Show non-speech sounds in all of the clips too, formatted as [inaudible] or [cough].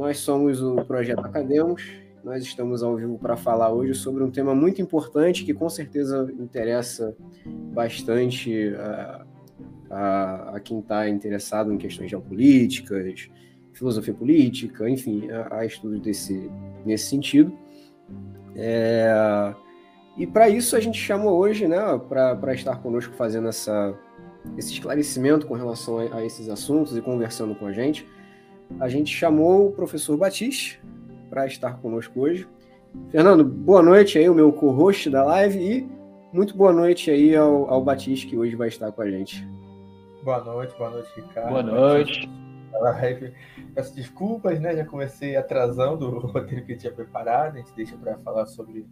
Nós somos o Projeto Academos. Nós estamos ao vivo para falar hoje sobre um tema muito importante que com certeza interessa bastante a, a, a quem está interessado em questões geopolíticas, filosofia política, enfim, a, estudos desse, nesse sentido. É, e para isso a gente chamou hoje, né, para estar conosco fazendo essa, esse esclarecimento com relação a, a esses assuntos e conversando com a gente, a gente chamou o professor Batiste para estar conosco hoje. Fernando, boa noite aí, o meu co-host da live, e muito boa noite aí ao, ao Batiste, que hoje vai estar com a gente. Boa noite, boa noite, Ricardo. Boa noite. Live. Peço desculpas, né? Já comecei atrasando o [laughs] roteiro que eu tinha preparado. A gente deixa para falar sobre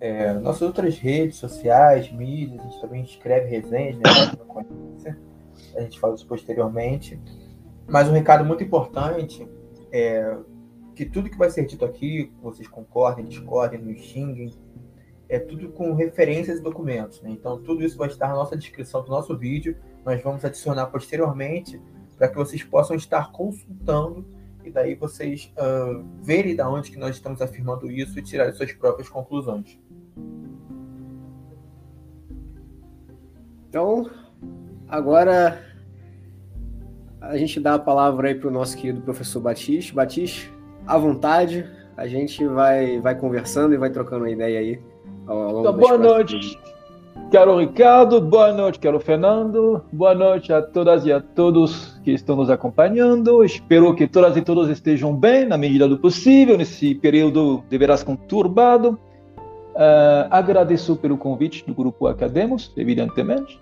é, nossas outras redes sociais, mídias. A gente também escreve resenhas, né? A gente fala isso posteriormente. Mas um recado muito importante é que tudo que vai ser dito aqui, vocês concordem, discordem, nos xinguem, é tudo com referências e documentos. Né? Então, tudo isso vai estar na nossa descrição do nosso vídeo. Nós vamos adicionar posteriormente para que vocês possam estar consultando e daí vocês uh, verem da onde que nós estamos afirmando isso e tirarem suas próprias conclusões. Então, agora a gente dá a palavra aí para o nosso querido professor Batiste. Batiste, à vontade, a gente vai, vai conversando e vai trocando uma ideia aí. Ao, ao então, boa noite, caro Ricardo, boa noite, caro Fernando, boa noite a todas e a todos que estão nos acompanhando. Espero que todas e todos estejam bem, na medida do possível, nesse período de veras conturbado. Uh, agradeço pelo convite do Grupo Academos, evidentemente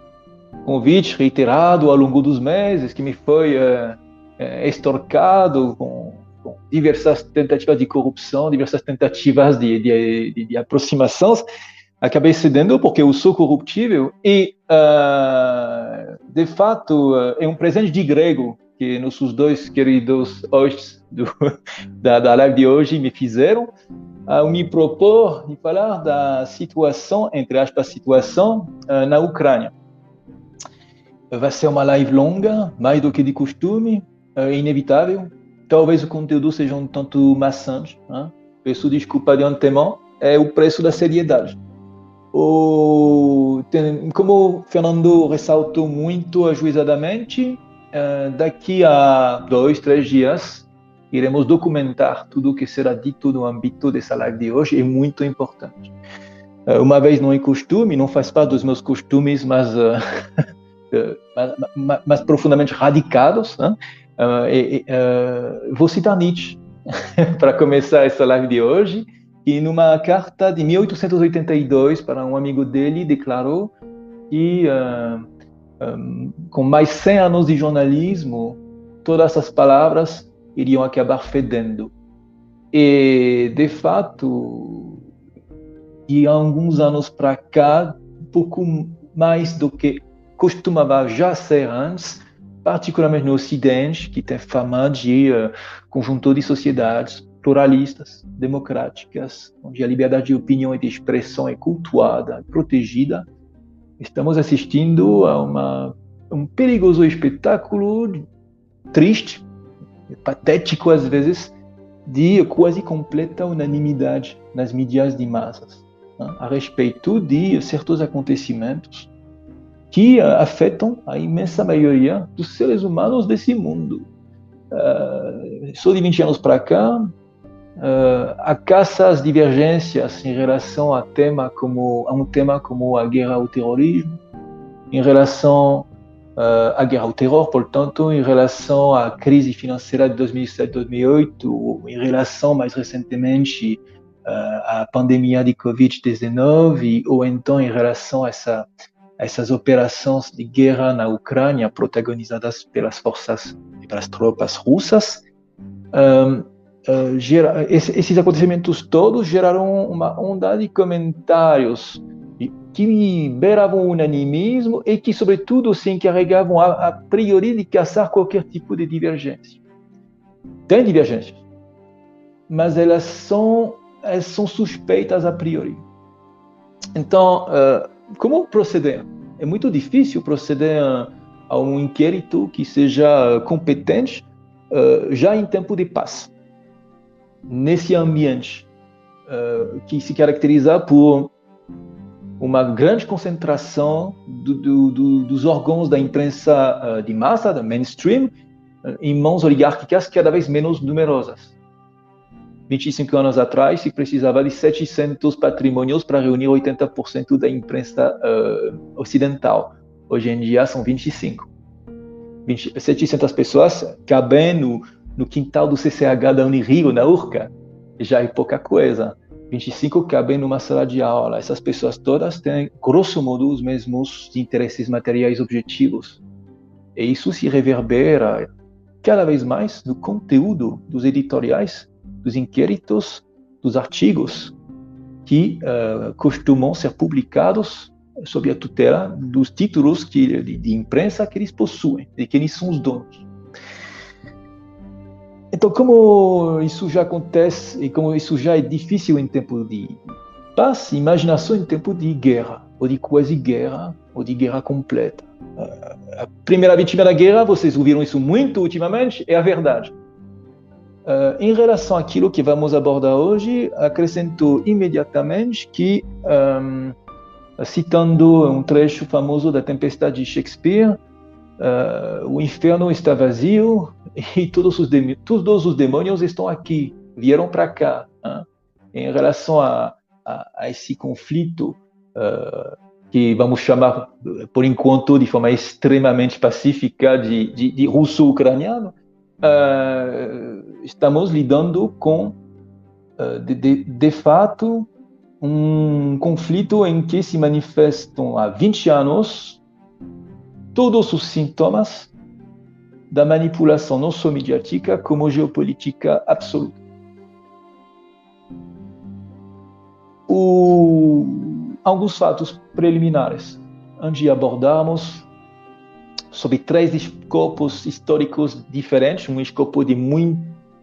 convite reiterado ao longo dos meses que me foi é, extorcado com, com, diversas tentativas de corrupção, diversas tentativas de, de, de, de aproximações. Acabei cedendo porque eu sou corruptível e, uh, de fato, uh, é um presente de grego que nossos dois queridos hosts do, [laughs] da, da live de hoje me fizeram ao me propor de falar da situação, entre aspas, situação uh, na Ucrânia. Vai ser uma live longa, mais do que de costume, é inevitável. Talvez o conteúdo seja um tanto maçante. Né? Peço desculpa de antemão, é o preço da seriedade. O, como o Fernando ressaltou muito ajuizadamente, uh, daqui a dois, três dias, iremos documentar tudo o que será dito no âmbito dessa live de hoje, é muito importante. Uh, uma vez não é costume, não faz parte dos meus costumes, mas uh, [laughs] mais, mais, profundamente radicados. Né? Uh, e, uh, vou citar Nietzsche [laughs] para começar essa live de hoje, que numa carta de 1882 para um amigo dele declarou que um, com mais 100 anos de jornalismo, todas essas palavras iriam acabar fedendo. E, de fato, e há alguns anos para cá, pouco mais do que costumava já ser antes, particularmente no Ocidente, que tem fama de uh, conjunto de sociedades pluralistas, democráticas, onde a liberdade de opinião e de expressão é cultuada, protegida, estamos assistindo a uma, um perigoso espetáculo triste, patético às vezes, de quase completa unanimidade nas mídias de massas né, a respeito de certos acontecimentos que afetam a imensa maioria dos seres humanos desse mundo. Uh, só de 20 anos para cá, uh, a caça às divergências em relação a, tema como, a um tema como a guerra ao terrorismo, em relação uh, à guerra ao terror, portanto, em relação à crise financeira de 2007-2008, em relação mais recentemente à pandemia de Covid-19, ou então em relação a essa essas operações de guerra na Ucrânia protagonizadas pelas forças e pelas tropas russas, um, uh, gera, esses acontecimentos todos geraram uma onda de comentários que beiravam o unanimismo e que, sobretudo, se encarregavam a, a priori de caçar qualquer tipo de divergência. Tem divergências, mas elas são, elas são suspeitas a priori. Então, uh, como proceder? É muito difícil proceder a, um inquérito que seja competente uh, já em tempo de paz. nesse ambiente uh, que se caracteriza por uma grande concentração do, do, do, dos órgãos da imprensa uh, de massa, da mainstream, em mãos oligárquicas cada vez menos numerosas. 25 anos atrás, se precisava de 700 patrimônios para reunir 80% da imprensa uh, ocidental. Hoje em dia são 25. 20, 700 pessoas cabem no, no quintal do CCH da Unirio, na URCA. Já é pouca coisa. 25 cabem numa sala de aula. Essas pessoas todas têm, grosso modo, os mesmos interesses materiais objetivos. E isso se reverbera cada vez mais no conteúdo dos editoriais, dos inquéritos, dos artigos que uh, costumam ser publicados sob a tutela dos títulos que, de, de imprensa que eles possuem, de quem são os donos. Então, como isso já acontece e como isso já é difícil em tempo de paz, imaginação em tempo de guerra, ou de quase guerra, ou de guerra completa. A primeira vítima da guerra, vocês ouviram isso muito ultimamente, é a verdade. Uh, em relação àquilo que vamos abordar hoje, acrescentou imediatamente que, um, citando um trecho famoso da Tempestade de Shakespeare, uh, o inferno está vazio e todos os, todos os demônios estão aqui, vieram para cá. Hein? Em relação a, a, a esse conflito, uh, que vamos chamar, por enquanto, de forma extremamente pacífica, de, de, de russo-ucraniano, uh, estamos lidando com, uh, de, de, de, fato, um conflito em que se manifestam há 20 anos todos os sintomas da manipulação não só mediática, como geopolítica absoluta. O, alguns fatos preliminares, antes de abordarmos sobre três escopos históricos diferentes, um escopo de, muito,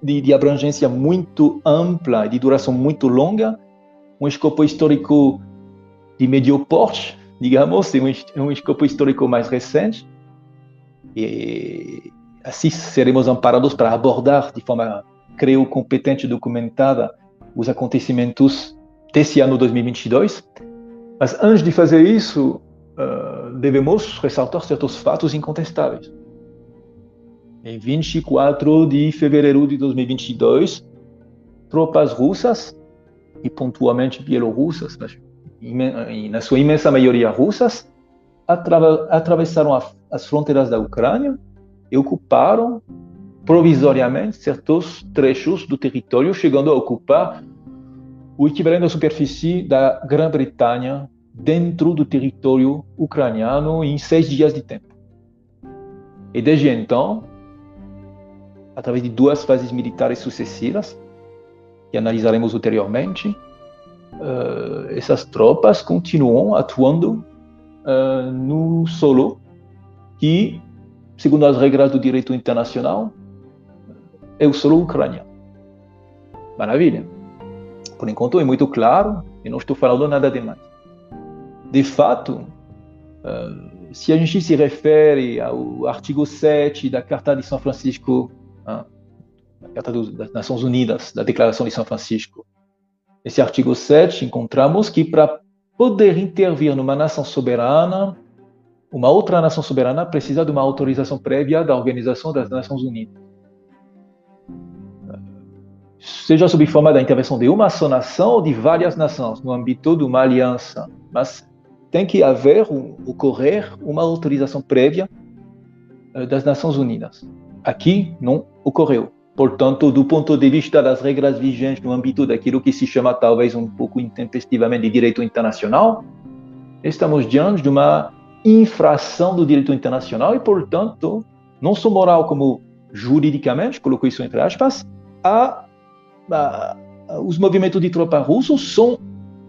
de, de abrangência muito ampla e de duração muito longa, um escopo histórico de médio porte, digamos, em um, um escopo histórico mais recente. E assim seremos amparados para abordar de forma, creio, competente e documentada os acontecimentos desse ano 2022. Mas antes de fazer isso, uh, devemos ressaltar certos fatos incontestáveis. Em 24 de fevereiro de 2022, tropas russas, e pontualmente bielorrussas, mas na sua imensa maioria russas, atravessaram as fronteiras da Ucrânia e ocuparam provisoriamente certos trechos do território, chegando a ocupar o equivalente da superfície da Grã-Bretanha dentro do território ucraniano em seis dias de tempo. E desde então, através de duas fases militares sucessivas, que analisaremos ulteriormente, uh, essas tropas continuam atuando uh, no solo que, segundo as regras do direito internacional, é o solo ucraniano. Maravilha. Por enquanto é muito claro e não estou falando nada demais. De fato, uh, se a gente se refere ao artigo 7 da Carta de São Francisco, Carta das Nações Unidas, da Declaração de São Francisco, Nesse artigo 7, encontramos que para poder intervir numa nação soberana, uma outra nação soberana precisa de uma autorização prévia da Organização das Nações Unidas. Seja sob forma da intervenção de uma só nação ou de várias nações, no âmbito de uma aliança. Mas tem que haver, ocorrer, uma autorização prévia eh, das Nações Unidas. Aqui não ocorreu. Portanto, do ponto de vista das regras vigentes no âmbito daquilo que se chama talvez um pouco intempestivamente de direito internacional, estamos diante de uma infração do direito internacional e, portanto, não só moral como juridicamente, coloco isso entre aspas, a, a, a, os movimentos de tropa russos são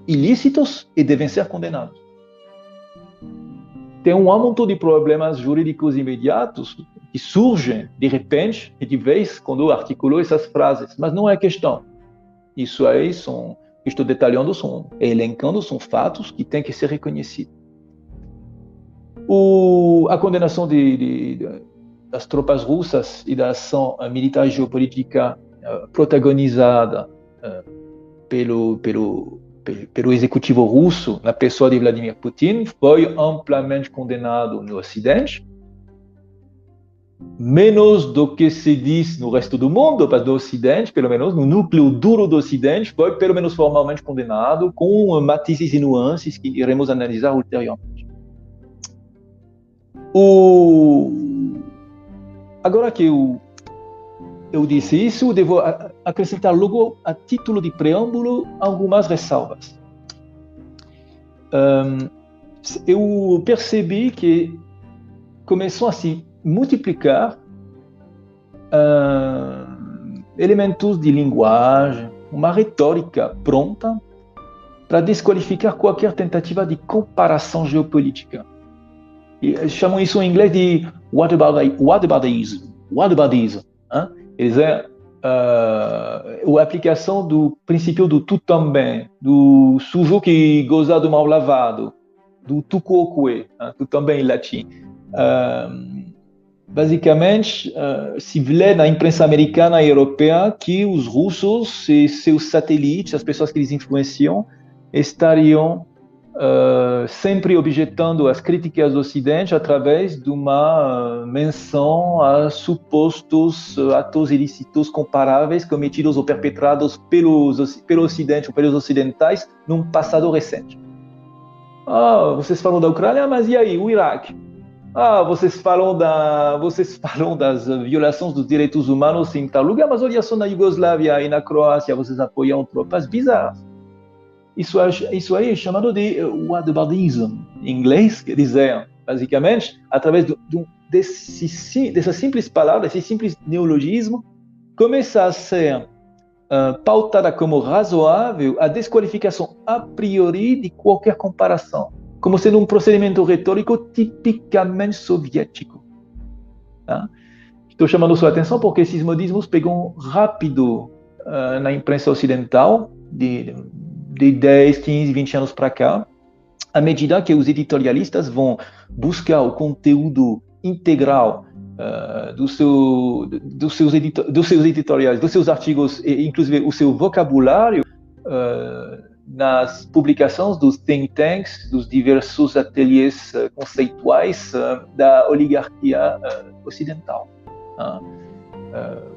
ilícitos e devem ser condenados. Tem um aumento de problemas jurídicos imediatos que surgem de repente e de vez quando articulou essas frases, mas não é questão. Isso aí são, estou detalhando, são elencando, são fatos que têm que ser reconhecidos. O, a condenação de, de, das tropas russas e da ação militar geopolítica protagonizada pelo, pelo, pelo executivo russo, na pessoa de Vladimir Putin, foi amplamente condenado no Ocidente, menos do que se diz no resto do mundo, do Ocidente, pelo menos, no núcleo duro do Ocidente, foi pelo menos formalmente condenado, com matizes e nuances que iremos analisar ulteriormente. O... Agora que eu, eu disse isso, devo acrescentar logo, a título de preâmbulo, algumas ressalvas. Um, eu percebi que começou a se multiplicar uh, elementos de linguagem, uma retórica pronta para desqualificar qualquer tentativa de comparação geopolítica. E chamam isso em inglês de whataboutism. Whataboutism. Hein? Eles é uh, a aplicação do princípio do tu também, do sujo que goza do mal lavado, do tu quoque, hein? tu também em latim. Uh, basicamente, uh, se vê na imprensa americana e europeia que os russos e seus satélites, as pessoas que eles influenciam, estariam uh, sempre objetando as críticas do Ocidente através de uma menção a supostos atos ilícitos comparáveis cometidos ou perpetrados pelos, pelo Ocidente ou pelos ocidentais num passado recente. Ah, vocês falam da Ucrânia, mas e aí, o Iraque? Ah, vocês falam, da, vocês falam das violações dos direitos humanos em tal lugar, mas olha só na Iugoslávia e na Croácia, vocês apoiam tropas bizarras. Isso, isso aí é chamado de whataboutism, em inglês, quer dizer, basicamente, através de, de, desse, dessa simples palavra, esse simples neologismo, começa a ser uh, pautada como razoável a desqualificação a priori de qualquer comparação como sendo um procedimento retórico tipicamente soviético. Tá? Estou chamando sua atenção porque esses modismos pegam rápido uh, na imprensa ocidental, de, de 10, 15, 20 anos para cá, à medida que os editorialistas vão buscar o conteúdo integral uh, do seu, do seus dos seus editoriais, dos seus artigos, e inclusive o seu vocabulário, uh, nas publicações dos think tanks, dos diversos ateliês uh, conceituais uh, da oligarquia uh, ocidental.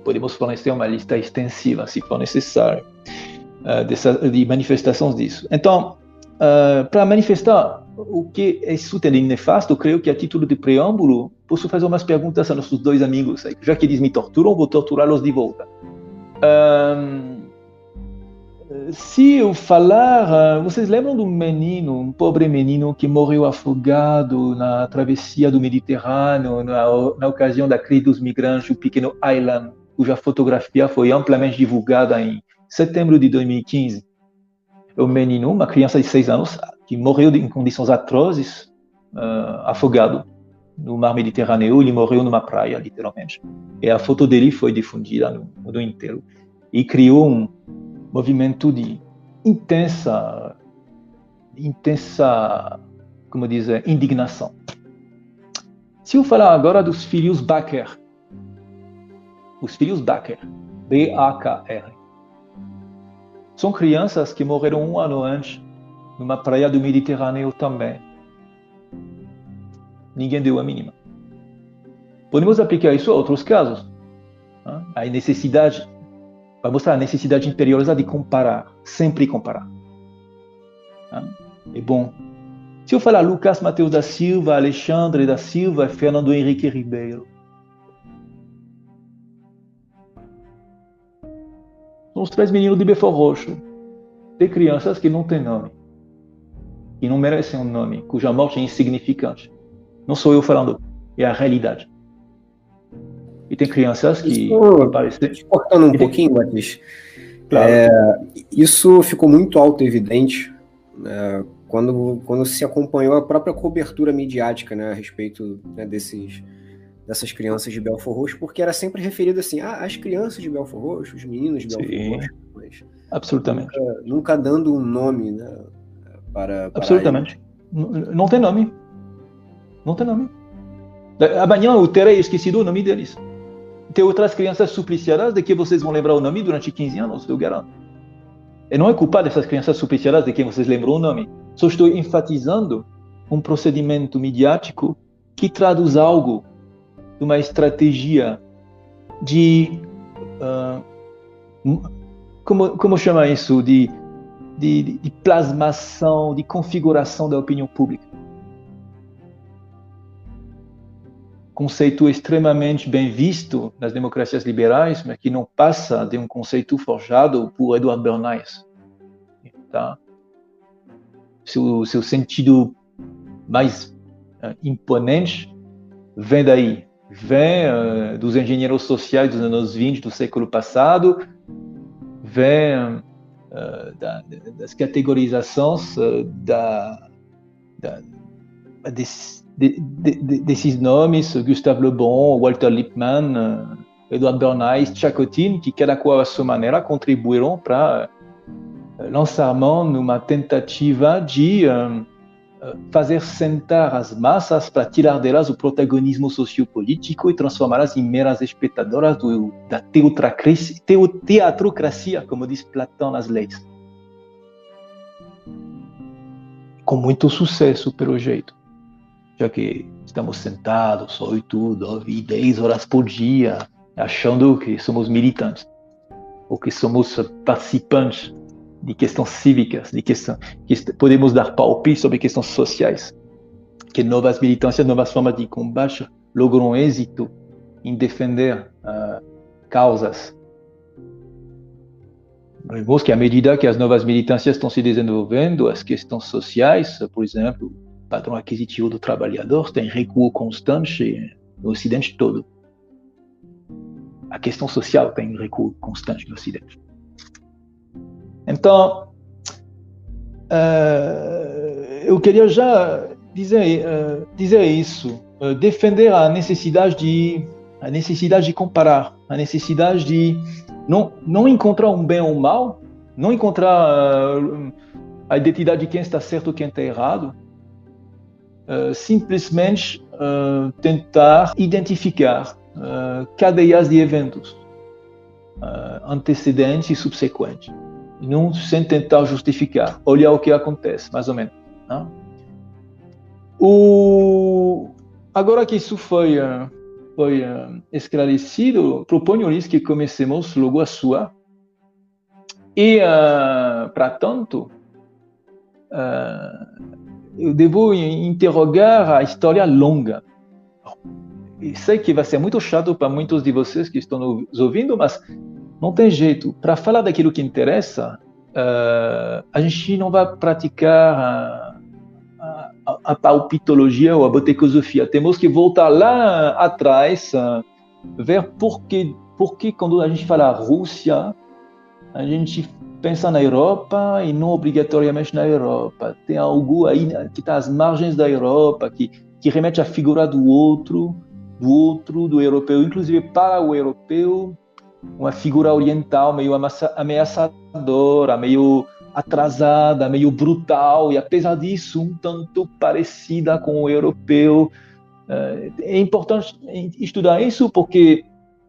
podemos fornecer uma lista extensiva, se for necessário, de manifestações disso. Então, para manifestar o que isso tem de nefasto, creio que a título de preâmbulo, posso fazer umas perguntas a nossos dois amigos. Já que eles me torturam, vou torturá-los de volta. Um, se eu falar, ah, vocês lembram do menino, um pobre menino que morreu afogado na travessia do Mediterrâneo na, na ocasião da crise dos migrantes, o pequeno Aylan, cuja fotografia foi amplamente divulgada em setembro de 2015. O menino, uma criança de seis anos, que morreu em condições atrozes, uh, afogado no mar Mediterrâneo, ele morreu numa praia, literalmente. E a foto dele foi difundida no mundo inteiro e criou um movimento de intensa, intensa, como dizer, indignação. Se eu falar agora dos filhos Baker, os filhos Baker, B-A-K-R, são crianças que morreram um ano antes numa praia do Mediterrâneo também. Ninguém deu a mínima. Podemos aplicar isso a outros casos. A necessidade vai mostrar a necessidade imperiosa de comparar, sempre comparar. É bom. Se eu falar Lucas Mateus da Silva, Alexandre da Silva e Fernando Henrique Ribeiro, são os três meninos de Belfort Roxo, de crianças que não têm nome, que não merecem um nome, cuja morte é insignificante. Não sou eu falando, é a realidade. E tem crianças que isso. Cortando um pouquinho, Matheus. Claro. É, isso ficou muito auto-evidente né, quando, quando se acompanhou a própria cobertura midiática né, a respeito né, desses, dessas crianças de Belfor Roxo, porque era sempre referido assim, ah, as crianças de Belfor Roxo, os meninos de Belfor Sim, Roxo. Mas absolutamente. Nunca, nunca, dando um nome né, para, para Absolutamente. Não tem nome. Não tem nome. Amanhã eu terei esquecido o nome deles. Tem outras crianças supliciadas de que vocês vão lembrar o nome durante 15 anos, eu garanto. E não é culpa dessas crianças supliciadas de quem vocês lembram o nome. Só estou enfatizando um procedimento midiático que traduz algo de uma estratégia de. Uh, como, como chama isso? De, de, de plasmação, de configuração da opinião pública. Conceito extremamente bem visto nas democracias liberais, mas que não passa de um conceito forjado por Edward Bernays. Tá? Seu, seu sentido mais uh, imponente vem daí, vem uh, dos engenheiros sociais dos anos 20 do século passado, vem uh, da, das categorizações da, da, des, de, de, desses nomes, Gustave Le Bon, Walter Lippmann, Edward Bernays, Chacotin, que cada qual à sua maneira contribuíram para lançar mão numa tentativa de fazer sentar as massas para tirar delas o protagonismo sociopolítico e transformá-las em meras espectadoras do, da teatrocracia, como diz Platão nas leis. Com muito sucesso, pelo jeito, já que estamos sentados 8, 9, 10 horas por dia, achando que somos militantes, ou que somos participantes de questões cívicas, de questão, que podemos dar palpite sobre questões sociais, que novas militâncias, novas formas de combate logram êxito em defender uh, causas. Vemos que à medida que as novas militâncias estão se desenvolvendo, as questões sociais, por exemplo, padrão aquisitivo do trabalhador tem recuo constante no Ocidente todo. A questão social tem recuo constante no Ocidente. Então, uh, eu queria já dizer, uh, dizer isso, uh, defender a necessidade de a necessidade de comparar, a necessidade de não, não encontrar um bem ou um mal, não encontrar a identidade de quem está certo e quem está errado, simplesmente tentar identificar cadeias de eventos antecedentes e subsequentes não sem tentar justificar, olhar o que acontece, mais ou menos. Né? O... Agora que isso foi, eh, foi eh, esclarecido, proponho-lhes que comecemos logo a sua. E, uh, para tanto, uh, eu devo interrogar a história longa. E sei que vai ser muito chato para muitos de vocês que estão nos ouvindo, mas não tem jeito. Para falar daquilo que interessa, uh, a gente não vai praticar a, a, a, palpitologia ou a botecosofia. Temos que voltar lá atrás, uh, ver por que, por que quando a gente fala Rússia, a gente pensa na Europa e não obrigatoriamente na Europa. Tem algo aí que está às margens da Europa, que, que remete à figura do outro, do outro, do europeu, inclusive para o europeu, uma figura oriental meio ameaçadora, meio atrasada, meio brutal, e apesar disso, um tanto parecida com o europeu. Eh, é importante estudar isso porque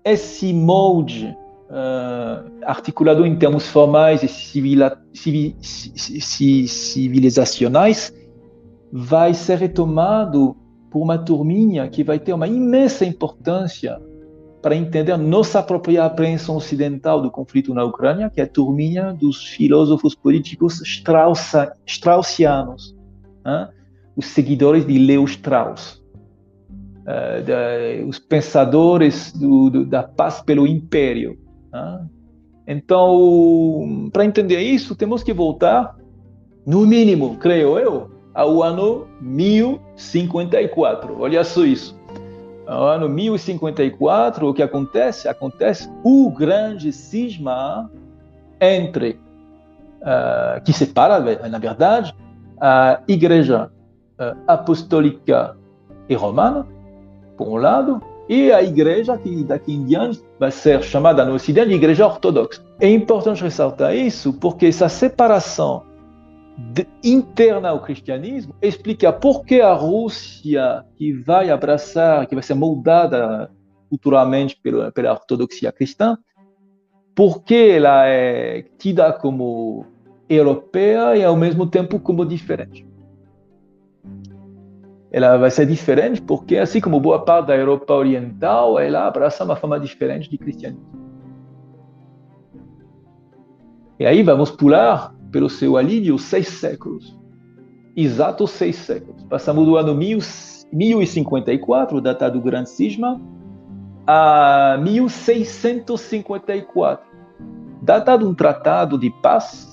esse molde uh, articulado em termos formais e civila, civil, civilizacionais vai ser retomado por uma turminha que vai ter uma imensa importância para entender nossa própria apreensão ocidental do conflito na Ucrânia, que é a turminha dos filósofos políticos straussianos, né? os seguidores de Leo Strauss, uh, da, os pensadores do, do, da paz pelo império. Né? Então, para entender isso, temos que voltar, no mínimo, creio eu, ao ano 1054. Olha só isso no ano 1054, o que acontece? Acontece o grande cisma entre, uh, que separa, na verdade, a Igreja uh, Apostólica e Romana, por um lado, e a Igreja que daqui em diante vai ser chamada no Ocidente de Igreja Ortodoxa. É importante ressaltar isso porque essa separação interna ao cristianismo explica por que a Rússia, que vai abraçar, que vai ser moldada culturalmente pela, pela ortodoxia cristã, porque ela é tida como europeia e ao mesmo tempo como diferente. Ela vai ser diferente porque, assim como boa parte da Europa Oriental, ela abraça uma forma diferente de cristianismo. E aí vamos pular, pelo seu alívio, seis séculos. Exatos seis séculos. Passamos do ano 1054, data do Grande Cisma, a 1654, data de um tratado de paz,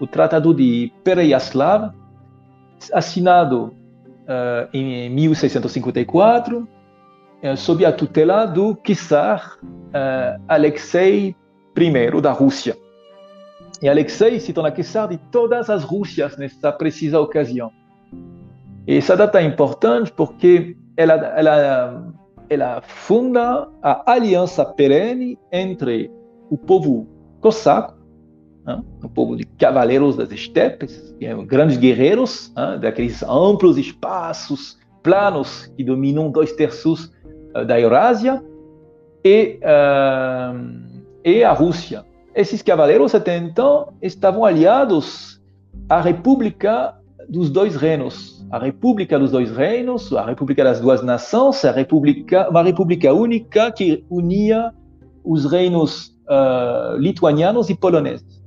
o Tratado de Pereyaslav, assinado uh, em 1654, uh, sob a tutela do czar uh, Alexei I da Rússia. E Alexei se torna czar de todas as Rússias nessa precisa ocasião. E essa data é importante porque ela, ela, ela funda a aliança perene entre o povo cosaco, né, o povo de cavaleiros das estepes, grandes guerreiros, né, daqueles amplos espaços planos que dominam dois terços da Eurásia, e, uh, e a Rússia. Esses cavaleiros até então estavam aliados à República dos dois reinos, a República dos dois reinos, a República das duas nações, a República, uma república única que unia os reinos uh, lituanianos e poloneses.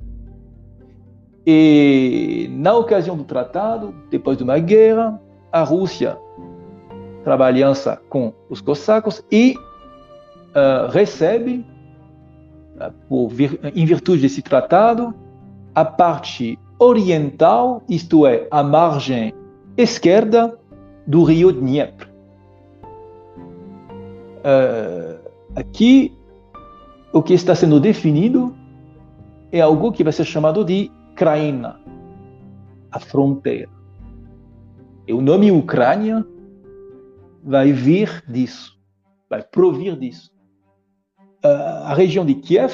E na ocasião do tratado, depois de uma guerra, a Rússia trabalha aliança com os cossacos e uh, recebe, uh, por vir, em virtude desse tratado, a parte oriental, isto é, a margem esquerda do rio Dnieper. Uh, aqui, o que está sendo definido é algo que vai ser chamado de Ucrânia, a fronteira. E o nome Ucrânia vai vir disso, vai provir disso. Uh, a região de Kiev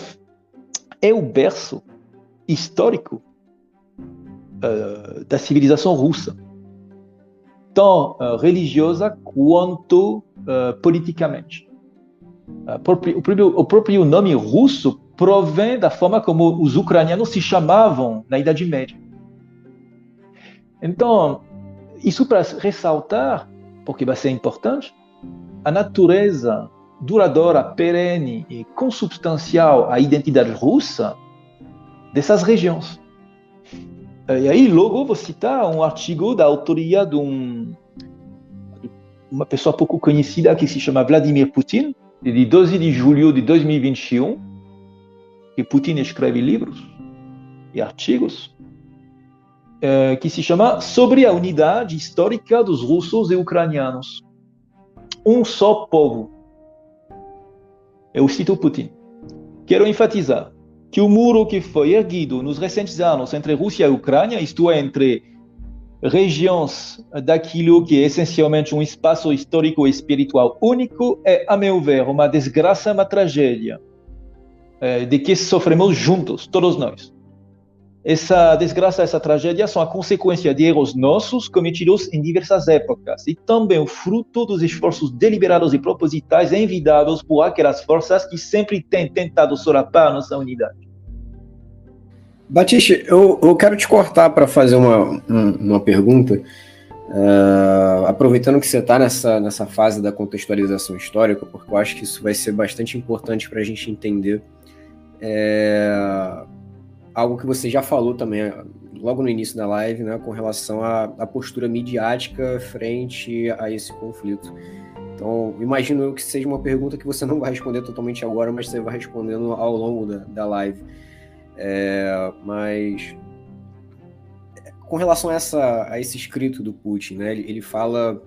é o berço histórico uh, da civilização russa, tão uh, religiosa quanto politicamente. o próprio nome russo provém da forma como os ucranianos se chamavam na Idade Média. Então, isso para ressaltar, porque vai ser importante, a natureza duradoura, perene e consubstancial à identidade russa dessas regiões. E aí, logo, vou citar um artigo da autoria de um, uma pessoa pouco conhecida que se chama Vladimir Putin, de 12 de julho de 2021, que Putin escreve livros e artigos é, que se chama Sobre a Unidade Histórica dos Russos e Ucranianos. Um só povo. Eu cito Putin. Quero enfatizar que o muro que foi erguido nos recentes anos entre Rússia e Ucrânia, isto é, entre regiões daquilo que é essencialmente um espaço histórico e espiritual único, é, a meu ver, uma desgraça, uma tragédia é, de que sofremos juntos, todos nós. Essa desgraça, essa tragédia são a consequência de erros nossos cometidos em diversas épocas e também o fruto dos esforços deliberados e propositais envidados por aquelas forças que sempre têm tentado solapar nossa unidade. Batiste, eu, eu quero te cortar para fazer uma, uma pergunta. Uh, aproveitando que você está nessa, nessa fase da contextualização histórica, porque eu acho que isso vai ser bastante importante para a gente entender é, algo que você já falou também logo no início da live, né, com relação à, à postura midiática frente a esse conflito. Então, imagino eu que seja uma pergunta que você não vai responder totalmente agora, mas você vai respondendo ao longo da, da live. É, mas com relação a, essa, a esse escrito do Putin, né, ele, ele fala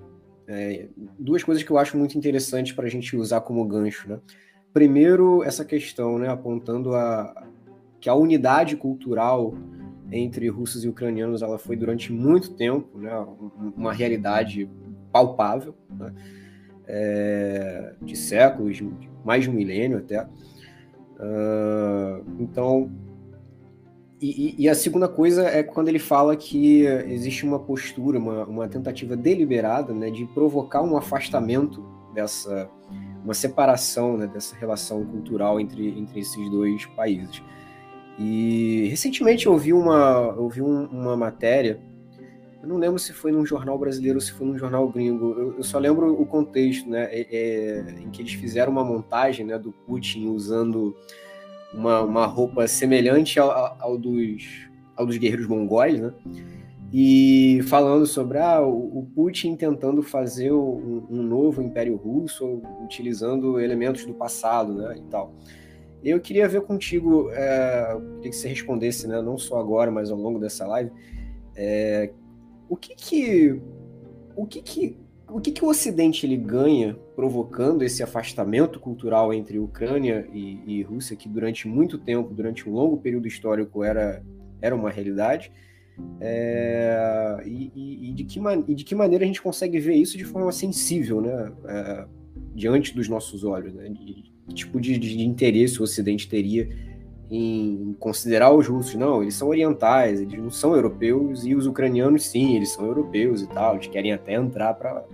é, duas coisas que eu acho muito interessantes para a gente usar como gancho. Né? Primeiro, essa questão, né, apontando a, que a unidade cultural entre russos e ucranianos ela foi durante muito tempo né, uma realidade palpável, né, é, de séculos, mais de um milênio até. Uh, então, e, e, a segunda coisa é quando ele fala que existe uma postura, uma, uma tentativa deliberada né, de provocar um afastamento dessa uma separação né, dessa relação cultural entre, entre esses dois países. E recentemente eu vi uma, eu vi um, uma matéria, eu não lembro se foi num jornal brasileiro ou se foi num jornal gringo, eu, eu só lembro o contexto, né, é, é, em que eles fizeram uma montagem né, do Putin usando uma, uma roupa semelhante ao, ao, dos, ao dos guerreiros mongóis, né? E falando sobre ah, o, Putin tentando fazer um, um, novo Império Russo, utilizando elementos do passado, né? E tal. Eu queria ver contigo, é, queria que você respondesse, né? Não só agora, mas ao longo dessa live, é, o que que o que que o que, que o Ocidente ele ganha provocando esse afastamento cultural entre Ucrânia e, e, Rússia, que durante muito tempo, durante um longo período histórico, era, era uma realidade? É, e, e, e, de que e de que maneira a gente consegue ver isso de forma sensível, né? É, diante dos nossos olhos, né? De, tipo de, de interesse o Ocidente teria em considerar os russos, não, eles são orientais, eles não são europeus, e os ucranianos, sim, eles são europeus e tal, eles querem até entrar para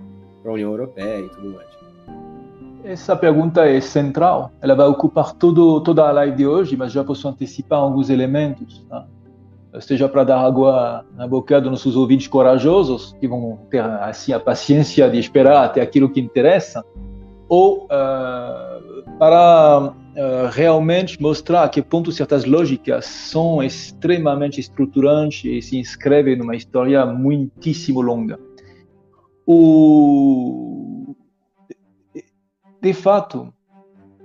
a União Europeia e tudo mais. Essa pergunta é central, ela vai ocupar todo, toda a live de hoje, mas já posso antecipar alguns elementos, tá? Seja para dar água na boca dos nossos ouvintes corajosos, que vão ter assim a paciência de esperar até aquilo que interessa, ou uh, para uh, realmente mostrar a que ponto certas lógicas são extremamente estruturantes e se inscrevem numa história muitíssimo longa. O... De fato,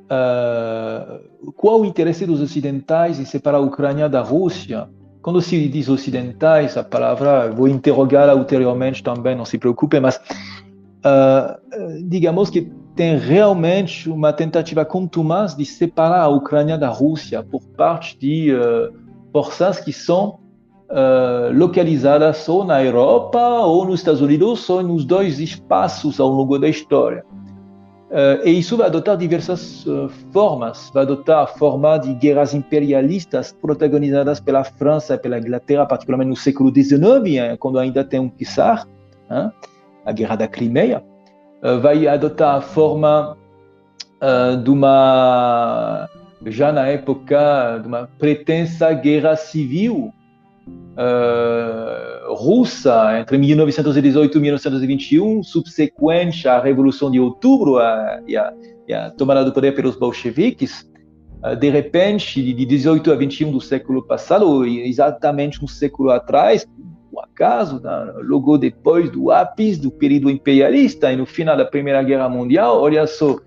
uh, qual o interesse dos ocidentais em separar a Ucrânia da Rússia? Quando se diz ocidentais, a palavra, vou interrogá-la ulteriormente também, não se preocupe, mas uh, digamos que tem realmente uma tentativa contumaz de separar a Ucrânia da Rússia por parte de uh, forças que são uh, localizadas ou na Europa ou nos Estados Unidos ou nos dois espaços ao longo da história. Uh, e isso vai adotar diversas formas, vai adotar a forma de guerras imperialistas protagonizadas pela França pela Inglaterra, particularmente no século XIX, quando ainda tem um czar, a Guerra da Crimeia, eh, vai adotar a forma uh, de uma, já na época, de uma pretensa guerra civil uh, russa entre 1918 e 1921, subsequente à Revolução de Outubro e, a, e a tomada do poder pelos bolcheviques. Uh, de repente, de 18 a 21 do século passado, exatamente um século atrás, o acaso, logo depois do ápice do período imperialista e no final da Primeira Guerra Mundial, olha só,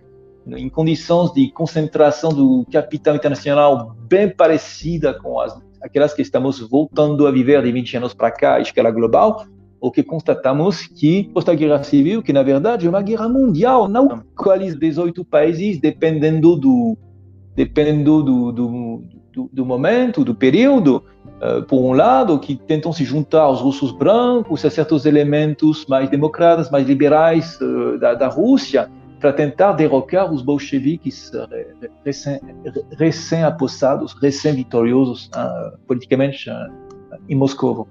em condições de concentração do capital internacional bem parecida com as, aquelas que estamos voltando a viver de 20 anos para cá, à escala global, o que constatamos que esta guerra civil, que na verdade é uma guerra mundial, não quais 18 países, dependendo do dependendo do, do, do, do momento, do período, uh, por um lado, que tentam se juntar aos russos brancos, a certos elementos mais democratas, mais liberais uh, da, da Rússia, para tentar derrocar os bolcheviques uh, recém-apossados, recém-vitoriosos politicamente em Moscou.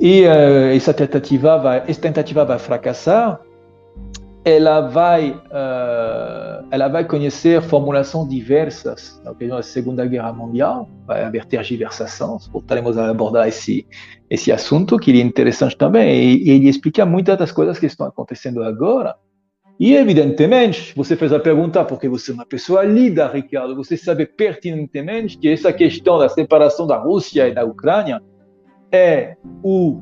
E essa tentativa vai, essa tentativa vai fracassar. Ela vai, uh, ela vai conhecer formulações diversas na ocasião da Segunda Guerra Mundial, vai haver tergiversações, voltaremos a abordar esse, esse assunto, que é interessante também, e, e ele explica muitas das coisas que estão acontecendo agora, e, evidentemente, você fez a pergunta porque você é uma pessoa lida, Ricardo. Você sabe pertinentemente que essa questão da separação da Rússia e da Ucrânia é o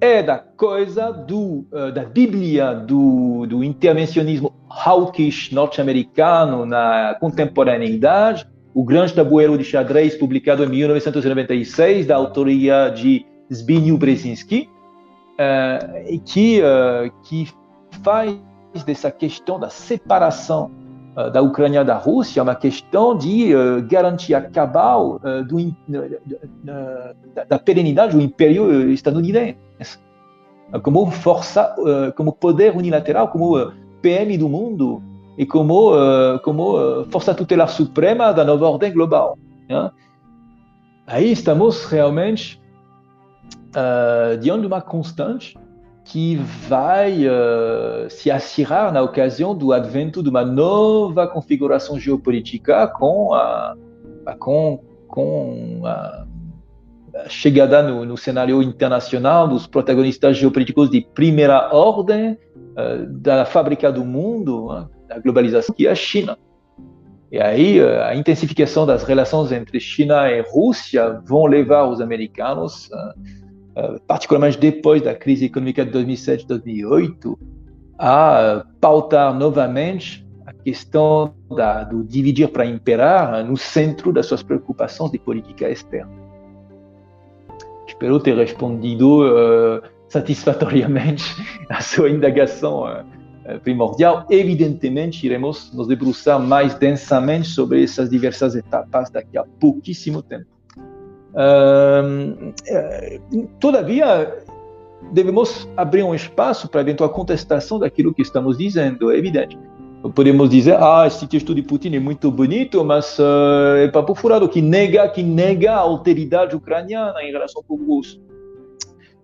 é da coisa do, uh, da Bíblia do, do intervencionismo hawkish norte-americano na contemporaneidade, o grande tabuleiro de xadrez publicado em 1996, da autoria de Zbigniew Brzezinski, uh, que, uh, que faz dessa questão da separação uh, da Ucrânia da Rússia uma questão de uh, garantia cabal uh, do, da, da perenidade do Império estadunidense como força, como poder unilateral, como PM do mundo e como, como força tutelar suprema da nova ordem global. Né? Aí estamos realmente diante de uma constante que vai uh, se acirrar na ocasião do advento de uma nova configuração geopolítica com a, a com, com a, a chegada no, no, cenário internacional dos protagonistas geopolíticos de primeira ordem uh, da fábrica do mundo, uh, da globalização, que é a China. E aí a intensificação das relações entre China e Rússia vão levar os americanos eh, particularmente depois da crise econômica de 2007, 2008, a pautar novamente a questão da, do dividir para imperar no centro das suas preocupações de política externa. Espero ter respondido uh, satisfatoriamente a sua indagação uh, primordial. Evidentemente, iremos nos debruçar mais densamente sobre essas diversas etapas daqui a pouquíssimo tempo. Uh, todavia, devemos abrir um espaço para eventual contestação daquilo que estamos dizendo, é evidente. Podemos dizer, ah, esse texto de Putin é muito bonito, mas uh, é papo furado, que nega, que nega a alteridade ucraniana em relação ao povo russo.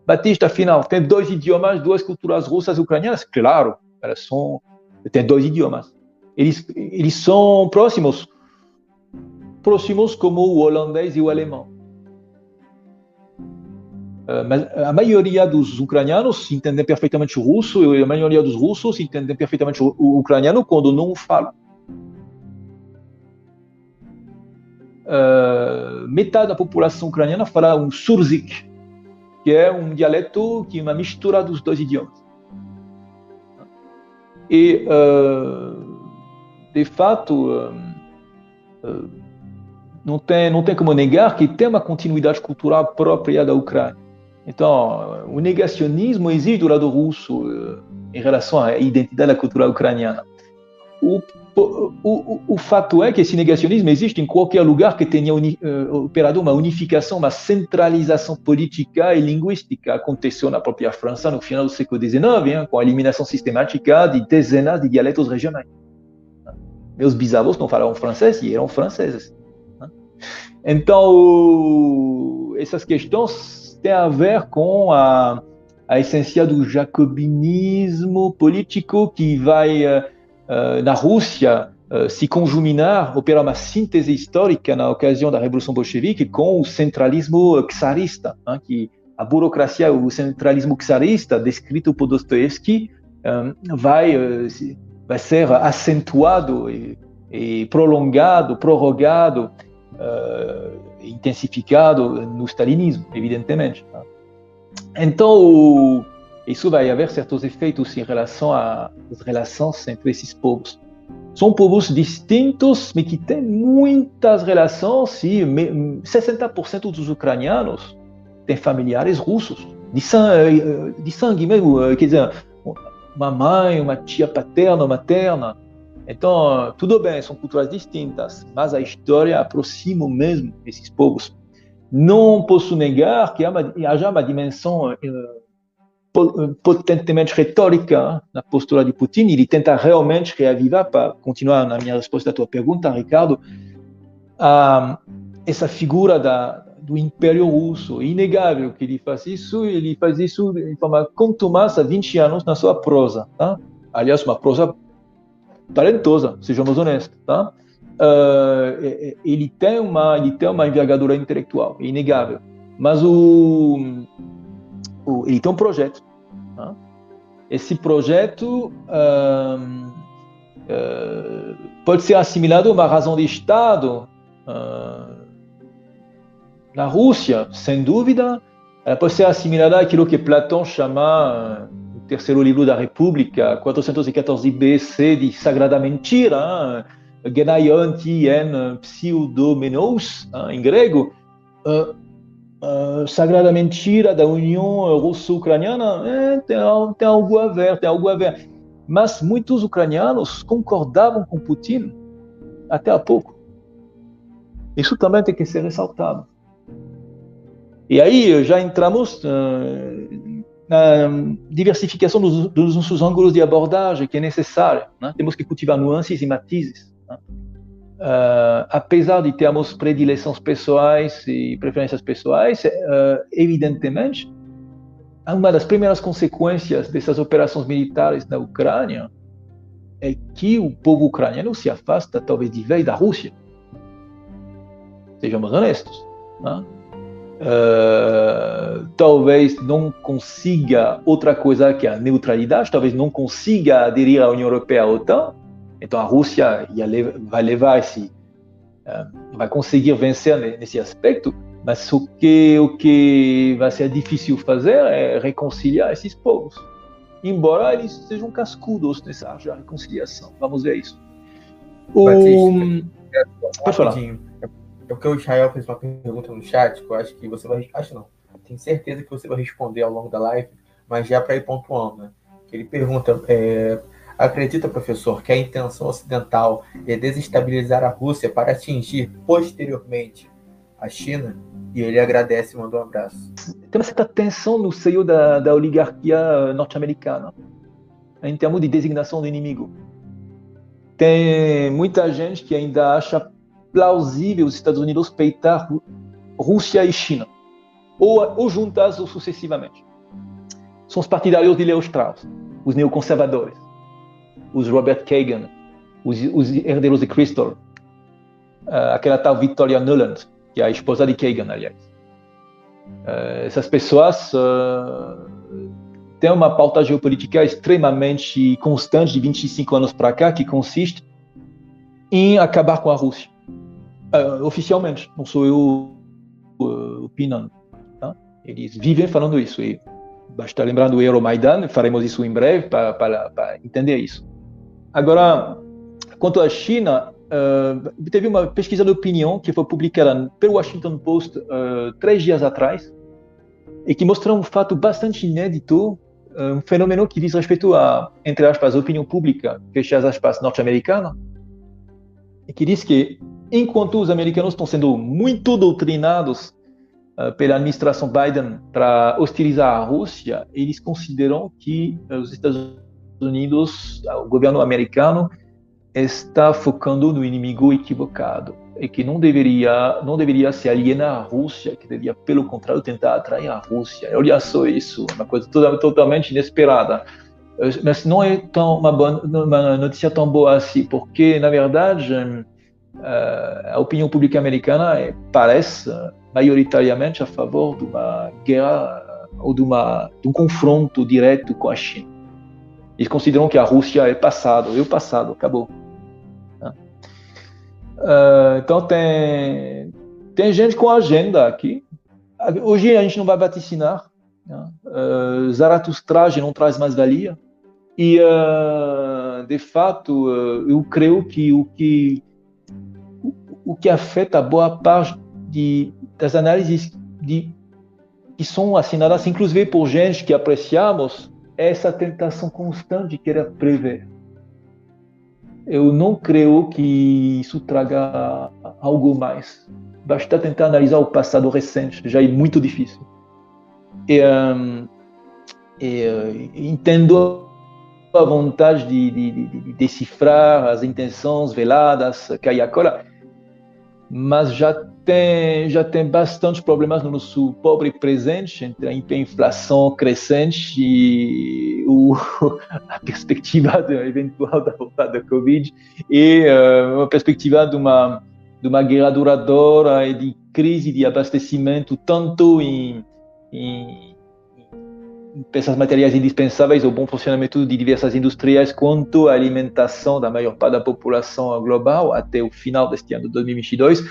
Batista, afinal, tem dois idiomas, duas culturas russas e ucranianas? Claro, elas são, tem dois idiomas. Eles, eles são próximos, próximos como o holandês e o alemão. Eh, mas a maioria dos ucranianos entendem perfeitamente o russo e a maioria dos russos entendem perfeitamente o ucraniano quando não falam. Uh, metade da população ucraniana fala um surzik, que é um dialeto que é uma mistura dos dois idiomas. E, uh, de fato, uh, não, tem, não tem como negar que tem uma continuidade cultural própria da Ucrânia. Então, o negacionismo existe do lado russo eh, em relação à identidade da cultura ucraniana. O, o, o, fato é que esse negacionismo existe em qualquer lugar que tenha uni, uh, operado uma unificação, uma centralização política e linguística. Aconteceu na própria França no final do século XIX, hein, com a eliminação sistemática de dezenas de dialetos regionais. Meus bisavós não falavam francês e eram franceses. Então, essas questões tem a ver com a, a essência do jacobinismo político que vai, uh, na Rússia, uh, se conjuminar, operar uma síntese histórica na ocasião da Revolução Bolchevique com o centralismo czarista, que a burocracia, o centralismo czarista, descrito por Dostoevsky, um, vai, vai ser acentuado e, e prolongado, prorrogado intensificado no stalinismo, evidentemente. Então, isso vai haver certos efeitos em relação às relações entre esses povos. São povos distintos, mas que têm muitas relações, e 60% dos ucranianos têm familiares russos, de sangue, de sangue mesmo, quer dizer, uma mãe, uma tia paterna, materna, então, tudo bem, são culturas distintas, mas a história aproxima mesmo esses povos. Não posso negar que haja uma dimensão uh, potentemente retórica na postura de Putin. Ele tenta realmente reavivar, para continuar na minha resposta à tua pergunta, Ricardo, uh, essa figura da, do Império Russo. É inegável que ele faz isso, ele faz isso de forma contumaz há 20 anos na sua prosa. Tá? Aliás, uma prosa talentosa, sejamos honestos, tá? Uh, ele tem uma ele tem uma envergadura intelectual, é inegável. Mas o, o ele tem um projeto. Tá? Esse projeto uh, uh, pode ser assimilado a uma razão de Estado na Rússia, sem dúvida. Ela pode ser assimilada àquilo que Platão chama terceiro livro da República, 414 BC, de Sagrada Mentira, Genaianti en Pseudomenos, em grego, uh, uh, Sagrada Mentira da União Russo-Ucraniana, é, tem, tem algo a ver, tem algo a ver. Mas muitos ucranianos concordavam com Putin até há pouco. Isso também tem que ser ressaltado. E aí já entramos uh, diversificação dos, dos, nossos ângulos de abordagem, que é necessária. Né? Temos que cultivar nuances e matizes. Né? Uh, apesar de termos predileções pessoais e preferências pessoais, uh, evidentemente, uma das primeiras consequências dessas operações militares na Ucrânia é que o povo ucraniano se afasta talvez de vez da Rússia. Sejamos honestos. Né? Uh, talvez não consiga outra coisa que a neutralidade, talvez não consiga aderir à União Europeia ou OTAN. Então a Rússia vai levar esse, uh, vai conseguir vencer nesse aspecto, mas o que, o que vai ser difícil fazer é reconciliar esses povos. Embora eles sejam cascudos nessa reconciliação. Vamos ver isso. O... Batista, Pode falar. É porque o Israel fez uma pergunta no chat que eu acho que você vai. Acho não. Tenho certeza que você vai responder ao longo da live, mas já para ir pontuando. Né? Ele pergunta: é, acredita, professor, que a intenção ocidental é desestabilizar a Rússia para atingir posteriormente a China? E ele agradece e manda um abraço. Tem uma certa tensão no seio da, da oligarquia norte-americana, em termos de designação do inimigo. Tem muita gente que ainda acha plausível os Estados Unidos peitar Rússia e China, ou, ou juntas ou sucessivamente. São os partidários de Leo Strauss, os neoconservadores, os Robert Kagan, os, os herdeiros de Crystal, uh, aquela tal Victoria Nuland, que é a esposa de Kagan, aliás. Uh, essas pessoas uh, têm uma pauta geopolítica extremamente constante de 25 anos para cá, que consiste em acabar com a Rússia. Uh, oficialmente, não sou eu opinando. Tá? Eles vivem falando isso. E basta lembrar do Euromaidan, faremos isso em breve para, entender isso. Agora, quanto à China, Uh, teve uma pesquisa de opinião que foi publicada pelo Washington Post uh, três dias atrás e que mostra um fato bastante inédito, uh, um fenômeno que diz respeito a, entre aspas, opinião pública, fecha as aspas, norte-americana, e que diz que enquanto os americanos estão sendo muito doutrinados pela administração Biden para hostilizar a Rússia, eles consideram que os Estados Unidos, o governo americano, está focando no inimigo equivocado e que não deveria não deveria se alienar à Rússia, que deveria pelo contrário tentar atrair a Rússia. Olha só isso, uma coisa totalmente inesperada. Mas não é tão uma, boa, uma notícia tão boa assim, porque na verdade a opinião pública americana é, parece maioritariamente a favor de uma guerra ou de, uma, de um confronto direto com a China. Eles consideram que a Rússia é passado, é o passado, acabou. Uh, então tem, tem gente com agenda aqui. Hoje a gente não vai vaticinar. Né? Zaratustra não traz mais valia. E, de fato, eu creio que o que, o, que afeta boa parte de, das análises de, que são assinadas, inclusive por gente que apreciamos, é essa tentação constante de querer prever eu não creio que isso traga algo mais. Basta tentar analisar o passado recente, já é muito difícil. E, um, e uh, entendo a vontade de, de, de, de, decifrar as intenções veladas agora, mas já tem já tem bastante problemas no nosso pobre presente entre a inflação crescente e o, [laughs] a perspectiva de, eventual da volta da Covid e uh, uma perspectiva de uma de uma guerra duradoura e de crise de abastecimento tanto em, em peças materiais indispensáveis ao bom funcionamento de diversas indústrias, quanto à alimentação da maior parte da população global até o final deste ano de 2022,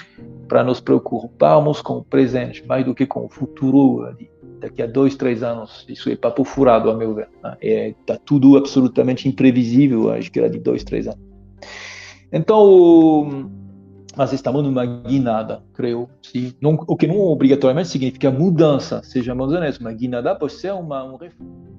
para nos preocuparmos com o presente mais do que com o futuro daqui a dois, três anos. Isso é papo furado, a meu ver. Está né? é, tá tudo absolutamente imprevisível, acho que era de dois, três anos. Então, mas estamos numa guinada, creio. Sim. Não, o que não obrigatoriamente significa mudança, sejamos honestos. Uma guinada pode ser uma, um refúgio.